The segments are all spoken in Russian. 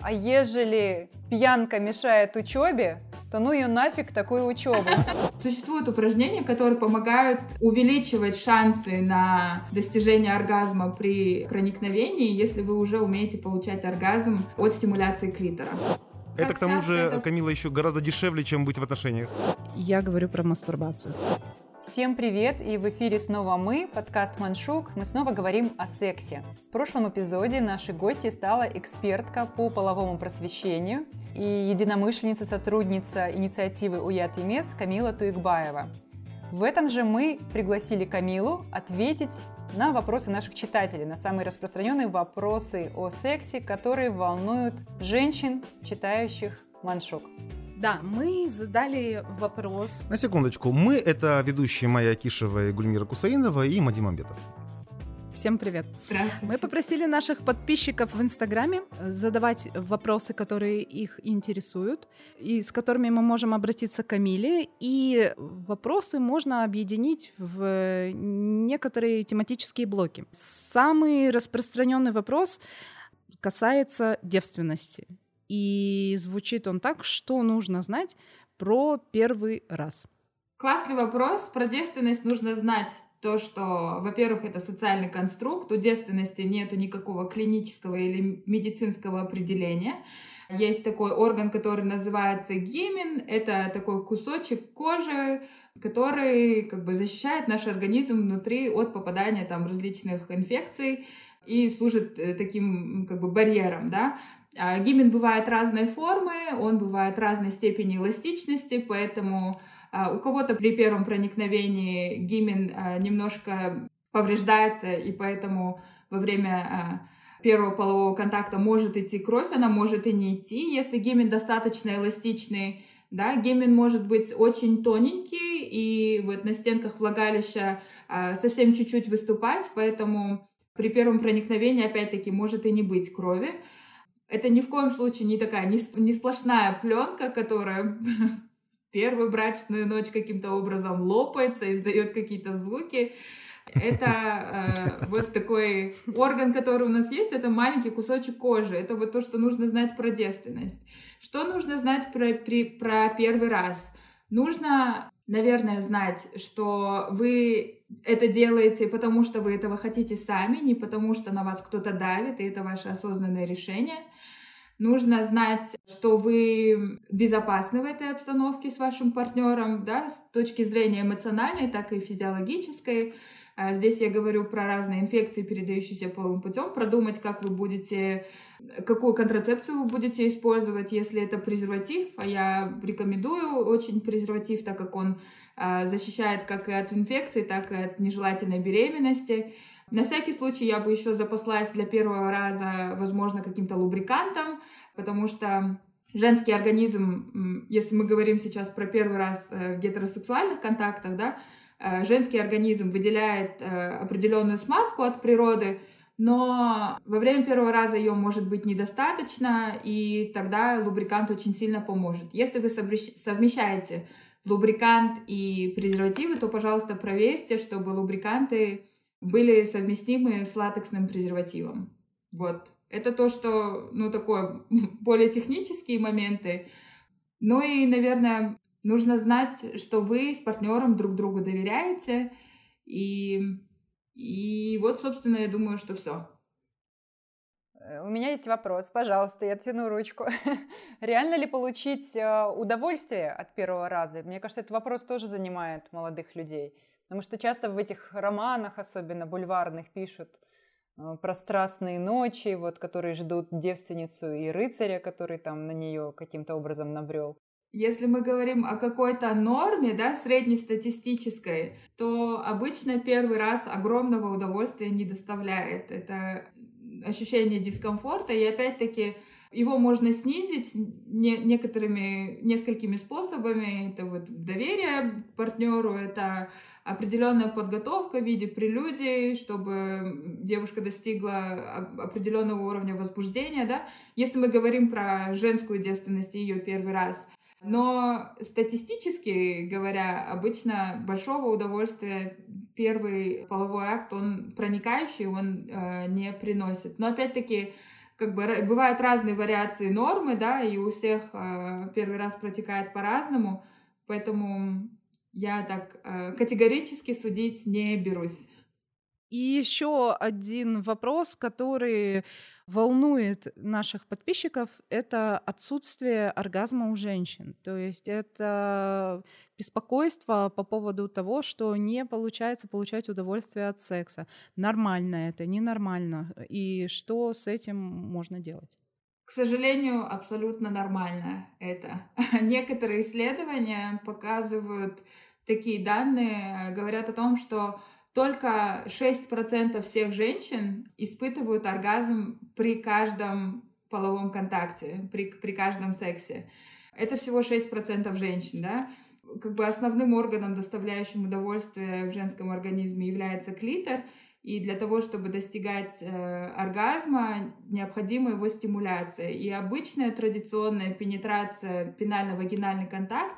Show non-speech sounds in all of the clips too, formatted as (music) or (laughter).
А ежели пьянка мешает учебе, то ну ее нафиг такую учебу. (laughs) Существуют упражнения, которые помогают увеличивать шансы на достижение оргазма при проникновении, если вы уже умеете получать оргазм от стимуляции клитора. Это, к тому же, Камила, еще гораздо дешевле, чем быть в отношениях. Я говорю про мастурбацию. Всем привет! И в эфире снова мы, подкаст «Маншук». Мы снова говорим о сексе. В прошлом эпизоде нашей гостьей стала экспертка по половому просвещению и единомышленница, сотрудница инициативы «Уят и Мес» Камила Туикбаева. В этом же мы пригласили Камилу ответить на вопросы наших читателей, на самые распространенные вопросы о сексе, которые волнуют женщин, читающих «Маншук». Да, мы задали вопрос. На секундочку. Мы — это ведущие Майя Кишева и Гульмира Кусаинова и Мадим Амбетов. Всем привет. Здравствуйте. Мы попросили наших подписчиков в Инстаграме задавать вопросы, которые их интересуют, и с которыми мы можем обратиться к Камиле. И вопросы можно объединить в некоторые тематические блоки. Самый распространенный вопрос касается девственности. И звучит он так, что нужно знать про первый раз. Классный вопрос. Про девственность нужно знать то, что, во-первых, это социальный конструкт, у девственности нет никакого клинического или медицинского определения. Есть такой орган, который называется гимен, это такой кусочек кожи, который как бы защищает наш организм внутри от попадания там различных инфекций и служит э, таким как бы барьером, да. А, гимен бывает разной формы, он бывает разной степени эластичности, поэтому а, у кого-то при первом проникновении гимен а, немножко повреждается, и поэтому во время первого полового контакта может идти кровь, она может и не идти. Если гимен достаточно эластичный, да, гимен может быть очень тоненький, и вот на стенках влагалища совсем чуть-чуть выступать, поэтому при первом проникновении, опять-таки, может и не быть крови. Это ни в коем случае не такая, не, не сплошная пленка, которая (laughs) первую брачную ночь каким-то образом лопается, издает какие-то звуки. Это э, вот такой орган, который у нас есть, это маленький кусочек кожи. Это вот то, что нужно знать про девственность. Что нужно знать про, при, про первый раз? Нужно, наверное, знать, что вы это делаете, потому что вы этого хотите сами, не потому что на вас кто-то давит, и это ваше осознанное решение. Нужно знать, что вы безопасны в этой обстановке с вашим партнером, да, с точки зрения эмоциональной, так и физиологической. А здесь я говорю про разные инфекции, передающиеся половым путем, продумать, как вы будете, какую контрацепцию вы будете использовать, если это презерватив, а я рекомендую очень презерватив, так как он а, защищает как и от инфекции, так и от нежелательной беременности. На всякий случай я бы еще запаслась для первого раза, возможно, каким-то лубрикантом, потому что женский организм, если мы говорим сейчас про первый раз э, в гетеросексуальных контактах, да, женский организм выделяет э, определенную смазку от природы, но во время первого раза ее может быть недостаточно, и тогда лубрикант очень сильно поможет. Если вы совмещаете лубрикант и презервативы, то, пожалуйста, проверьте, чтобы лубриканты были совместимы с латексным презервативом. Вот. Это то, что, ну, такое, (laughs) более технические моменты. Ну и, наверное, нужно знать, что вы с партнером друг другу доверяете. И, и вот, собственно, я думаю, что все. Э, у меня есть вопрос, пожалуйста, я тяну ручку. (laughs) Реально ли получить э, удовольствие от первого раза? Мне кажется, этот вопрос тоже занимает молодых людей. Потому что часто в этих романах, особенно бульварных, пишут э, про страстные ночи, вот, которые ждут девственницу и рыцаря, который там на нее каким-то образом набрел. Если мы говорим о какой-то норме, да, среднестатистической, то обычно первый раз огромного удовольствия не доставляет. Это ощущение дискомфорта, и опять-таки его можно снизить не, некоторыми, несколькими способами. Это вот доверие к партнеру, это определенная подготовка в виде прелюдий, чтобы девушка достигла определенного уровня возбуждения, да. Если мы говорим про женскую девственность и ее первый раз, но статистически говоря, обычно большого удовольствия первый половой акт, он проникающий, он э, не приносит. Но опять-таки как бы бывают разные вариации нормы, да, и у всех э, первый раз протекает по-разному, поэтому я так э, категорически судить не берусь. И еще один вопрос, который волнует наших подписчиков, это отсутствие оргазма у женщин. То есть это беспокойство по поводу того, что не получается получать удовольствие от секса. Нормально это, ненормально. И что с этим можно делать? К сожалению, абсолютно нормально это. (laughs) Некоторые исследования показывают такие данные, говорят о том, что только 6% всех женщин испытывают оргазм при каждом половом контакте, при, при каждом сексе. Это всего 6% женщин, да? Как бы основным органом, доставляющим удовольствие в женском организме, является клитор, и для того, чтобы достигать э, оргазма, необходима его стимуляция. И обычная традиционная пенетрация, пенально-вагинальный контакт,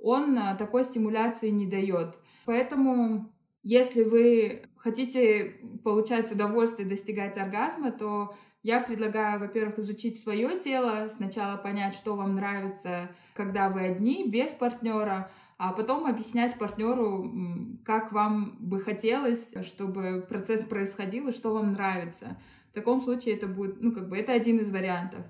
он э, такой стимуляции не дает. Поэтому если вы хотите получать удовольствие, достигать оргазма, то я предлагаю, во-первых, изучить свое тело, сначала понять, что вам нравится, когда вы одни, без партнера, а потом объяснять партнеру, как вам бы хотелось, чтобы процесс происходил и что вам нравится. В таком случае это будет, ну, как бы, это один из вариантов.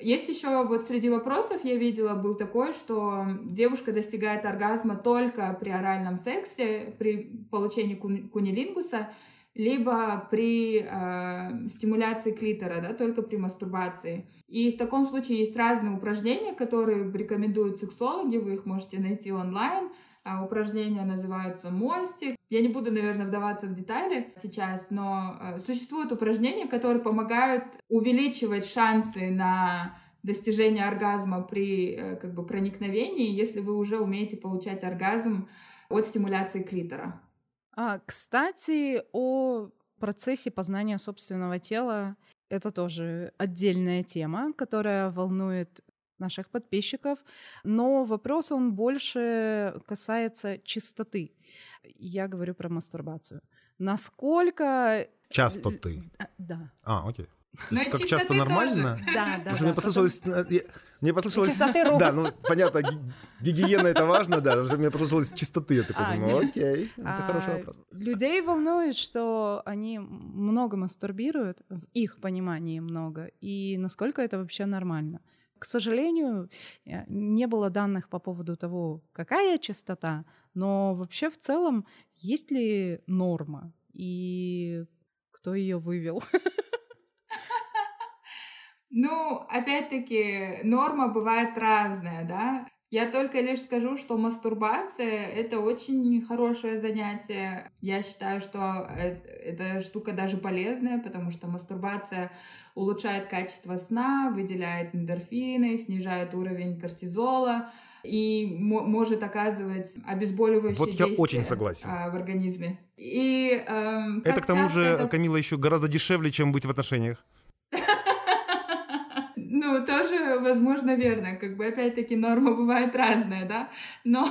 Есть еще вот среди вопросов я видела был такой, что девушка достигает оргазма только при оральном сексе, при получении кунилингуса, либо при э, стимуляции клитора, да, только при мастурбации. И в таком случае есть разные упражнения, которые рекомендуют сексологи, вы их можете найти онлайн. А упражнения называются мостик. Я не буду, наверное, вдаваться в детали сейчас, но э, существуют упражнения, которые помогают увеличивать шансы на достижение оргазма при э, как бы проникновении, если вы уже умеете получать оргазм от стимуляции клитора. А, кстати, о процессе познания собственного тела это тоже отдельная тема, которая волнует наших подписчиков, но вопрос он больше касается чистоты. Я говорю про мастурбацию. Насколько... Часто ты? А, да. А, окей. Но как часто нормально? Тоже. Да, да. да мне послышалось, э, мне послышалось, да, ну понятно, гигиена это важно, да, мне послышалось чистоты, я такой а, думаю, окей, это а, хороший вопрос. Людей волнует, что они много мастурбируют, в их понимании много, и насколько это вообще нормально. К сожалению, э, не было данных по поводу того, какая частота, но вообще в целом есть ли норма и кто ее вывел? (laughs) Ну, опять-таки, норма бывает разная, да. Я только лишь скажу, что мастурбация — это очень хорошее занятие. Я считаю, что э, эта штука даже полезная, потому что мастурбация улучшает качество сна, выделяет эндорфины, снижает уровень кортизола и может оказывать обезболивающее вот я очень согласен. А, в организме. И, эм, это к тому же, это... Камила, еще гораздо дешевле, чем быть в отношениях. Ну, тоже, возможно, верно. Как бы, опять-таки, норма бывает разная, да? Но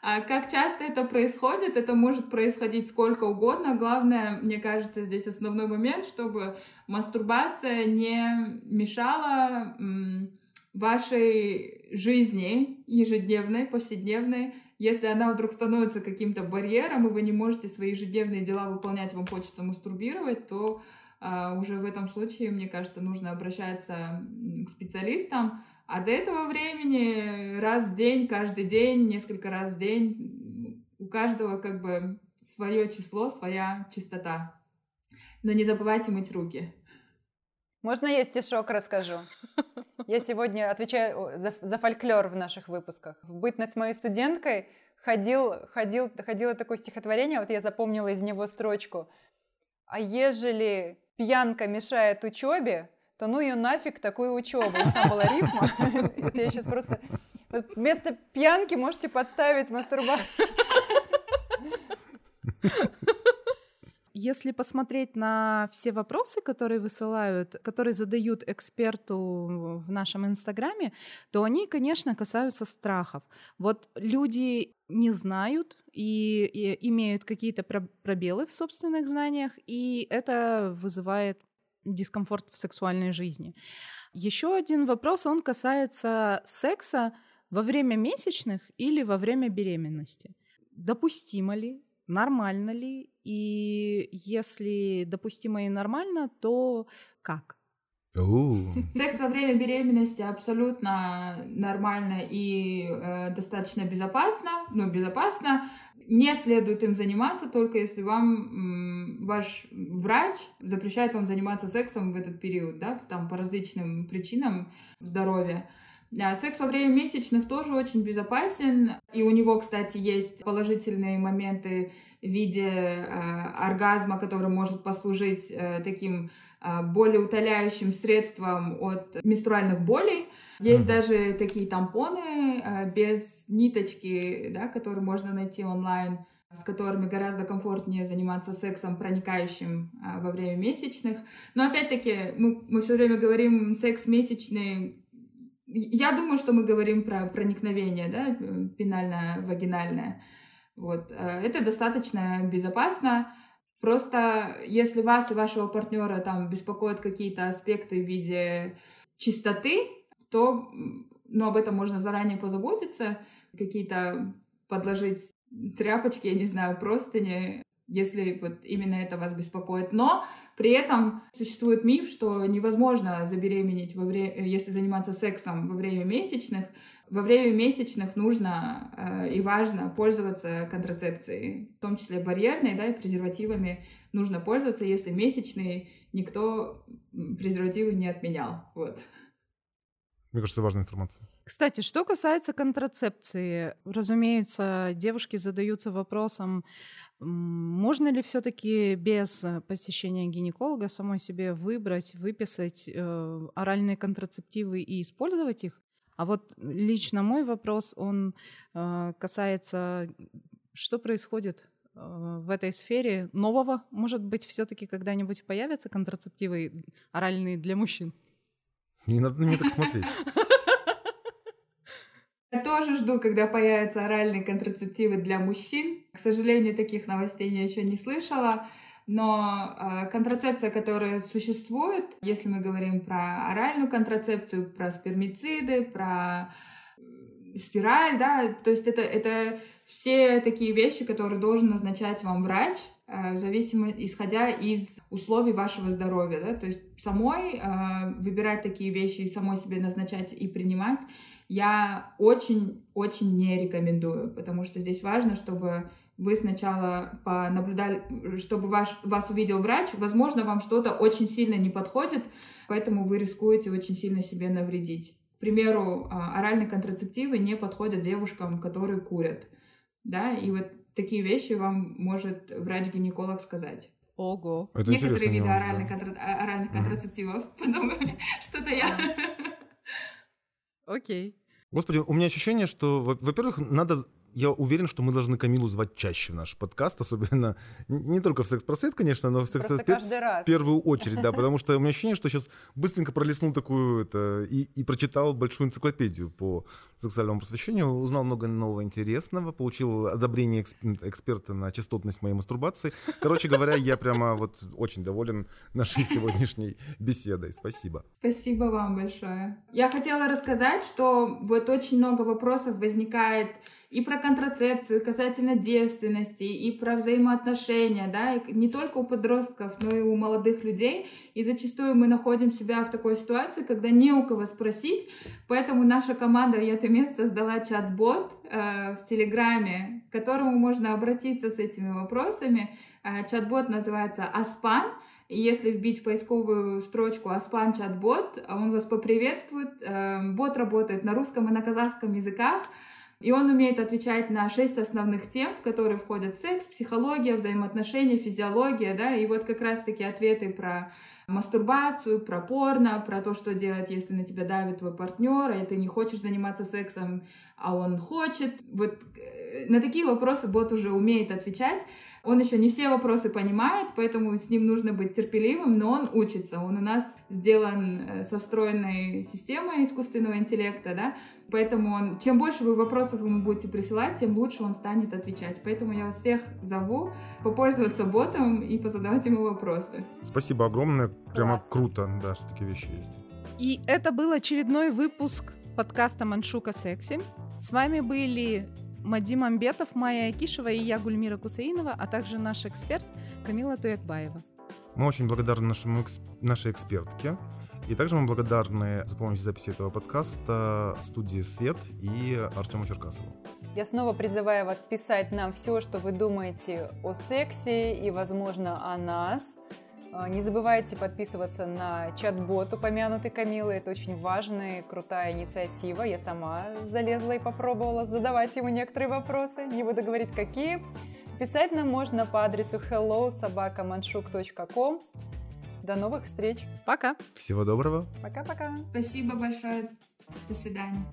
а, как часто это происходит, это может происходить сколько угодно. Главное, мне кажется, здесь основной момент, чтобы мастурбация не мешала вашей жизни ежедневной, повседневной, если она вдруг становится каким-то барьером, и вы не можете свои ежедневные дела выполнять, вам хочется мастурбировать, то уже в этом случае, мне кажется, нужно обращаться к специалистам. А до этого времени раз в день, каждый день, несколько раз в день, у каждого как бы свое число, своя чистота. Но не забывайте мыть руки. Можно я стишок расскажу? Я сегодня отвечаю за, за фольклор в наших выпусках. В бытность моей студенткой ходил, ходил, ходило такое стихотворение, вот я запомнила из него строчку. А ежели пьянка мешает учебе, то ну ее нафиг такую учебу. Там была рифма. (laughs) Я сейчас просто... Вместо пьянки можете подставить мастурбацию. Если посмотреть на все вопросы, которые высылают, которые задают эксперту в нашем инстаграме, то они, конечно, касаются страхов. Вот люди не знают и, и имеют какие-то пробелы в собственных знаниях, и это вызывает дискомфорт в сексуальной жизни. Еще один вопрос, он касается секса во время месячных или во время беременности. Допустимо ли, нормально ли, и если допустимо и нормально, то как? (laughs) Секс во время беременности абсолютно нормально и э, достаточно безопасно, ну, безопасно. Не следует им заниматься, только если вам ваш врач запрещает вам заниматься сексом в этот период, да, там по различным причинам здоровья. Да, секс во время месячных тоже очень безопасен. И у него, кстати, есть положительные моменты в виде э, оргазма, который может послужить э, таким э, более утоляющим средством от менструальных болей. Есть mm-hmm. даже такие тампоны без ниточки, да, которые можно найти онлайн с которыми гораздо комфортнее заниматься сексом, проникающим а, во время месячных. Но опять-таки, мы, мы все время говорим секс месячный. Я думаю, что мы говорим про проникновение, да, пенально-вагинальное. Вот. Э, это достаточно безопасно. Просто если вас и вашего партнера там беспокоят какие-то аспекты в виде чистоты, то ну, об этом можно заранее позаботиться, какие-то подложить тряпочки, я не знаю, простыни, если вот именно это вас беспокоит. Но при этом существует миф, что невозможно забеременеть, во время, если заниматься сексом во время месячных. Во время месячных нужно э, и важно пользоваться контрацепцией, в том числе барьерной, да, и презервативами нужно пользоваться, если месячные никто презервативы не отменял. Вот. Мне кажется, важная информация. Кстати, что касается контрацепции, разумеется, девушки задаются вопросом, можно ли все-таки без посещения гинеколога самой себе выбрать, выписать э, оральные контрацептивы и использовать их? А вот лично мой вопрос, он э, касается, что происходит э, в этой сфере нового? Может быть, все-таки когда-нибудь появятся контрацептивы оральные для мужчин? Не надо на меня так смотреть. (laughs) Я тоже жду, когда появятся оральные контрацептивы для мужчин. К сожалению, таких новостей я еще не слышала. Но э, контрацепция, которая существует, если мы говорим про оральную контрацепцию, про спермициды, про спираль, да, то есть это, это все такие вещи, которые должен назначать вам врач, э, в зависимости, исходя из условий вашего здоровья, да, то есть самой э, выбирать такие вещи и самой себе назначать и принимать я очень-очень не рекомендую, потому что здесь важно, чтобы вы сначала понаблюдали, чтобы ваш, вас увидел врач, возможно, вам что-то очень сильно не подходит, поэтому вы рискуете очень сильно себе навредить. К примеру, а, оральные контрацептивы не подходят девушкам, которые курят, да, и вот такие вещи вам может врач-гинеколог сказать. Ого. Это Некоторые виды оральных, да. контра... оральных mm-hmm. контрацептивов. (laughs) Подумали, что-то я Окей. Господи, у меня ощущение, что, во-первых, надо я уверен, что мы должны Камилу звать чаще в наш подкаст, особенно не только в секс-просвет, конечно, но в секс-просвет в первую очередь, да, потому что у меня ощущение, что сейчас быстренько пролистнул такую это и, и прочитал большую энциклопедию по сексуальному просвещению, узнал много нового интересного, получил одобрение эксперта на частотность моей мастурбации. Короче говоря, я прямо вот очень доволен нашей сегодняшней беседой. Спасибо. Спасибо вам большое. Я хотела рассказать, что вот очень много вопросов возникает и про контрацепцию, касательно девственности, и про взаимоотношения, да, и не только у подростков, но и у молодых людей. И зачастую мы находим себя в такой ситуации, когда не у кого спросить, поэтому наша команда «Ятымес» создала чат-бот э, в Телеграме, к которому можно обратиться с этими вопросами. Э, чат-бот называется «Аспан», и если вбить в поисковую строчку «Аспан чат-бот», он вас поприветствует. Э, бот работает на русском и на казахском языках. И он умеет отвечать на шесть основных тем, в которые входят секс, психология, взаимоотношения, физиология, да, и вот как раз-таки ответы про мастурбацию, про порно, про то, что делать, если на тебя давит твой партнер, и ты не хочешь заниматься сексом, а он хочет. Вот э, на такие вопросы бот уже умеет отвечать. Он еще не все вопросы понимает, поэтому с ним нужно быть терпеливым, но он учится. Он у нас сделан э, со встроенной системой искусственного интеллекта, да, поэтому он, чем больше вы вопросов ему будете присылать, тем лучше он станет отвечать. Поэтому я вас всех зову попользоваться ботом и позадавать ему вопросы. Спасибо огромное. прямо круто, да, что такие вещи есть. И это был очередной выпуск подкаста «Маншука секси». С вами были Мадим Амбетов, Майя Акишева и я, Гульмира Кусаинова, а также наш эксперт Камила Туякбаева. Мы очень благодарны нашему, нашей экспертке. И также мы благодарны за помощь в записи этого подкаста студии «Свет» и Артему Черкасову. Я снова призываю вас писать нам все, что вы думаете о сексе и, возможно, о нас. А, не забывайте подписываться на чат-бот, упомянутый Камилы. Это очень важная, крутая инициатива. Я сама залезла и попробовала задавать ему некоторые вопросы. Не буду говорить, какие. Писать нам можно по адресу hello собакаманшук.ком. До новых встреч. Пока. Всего доброго. Пока-пока. Спасибо большое. До свидания.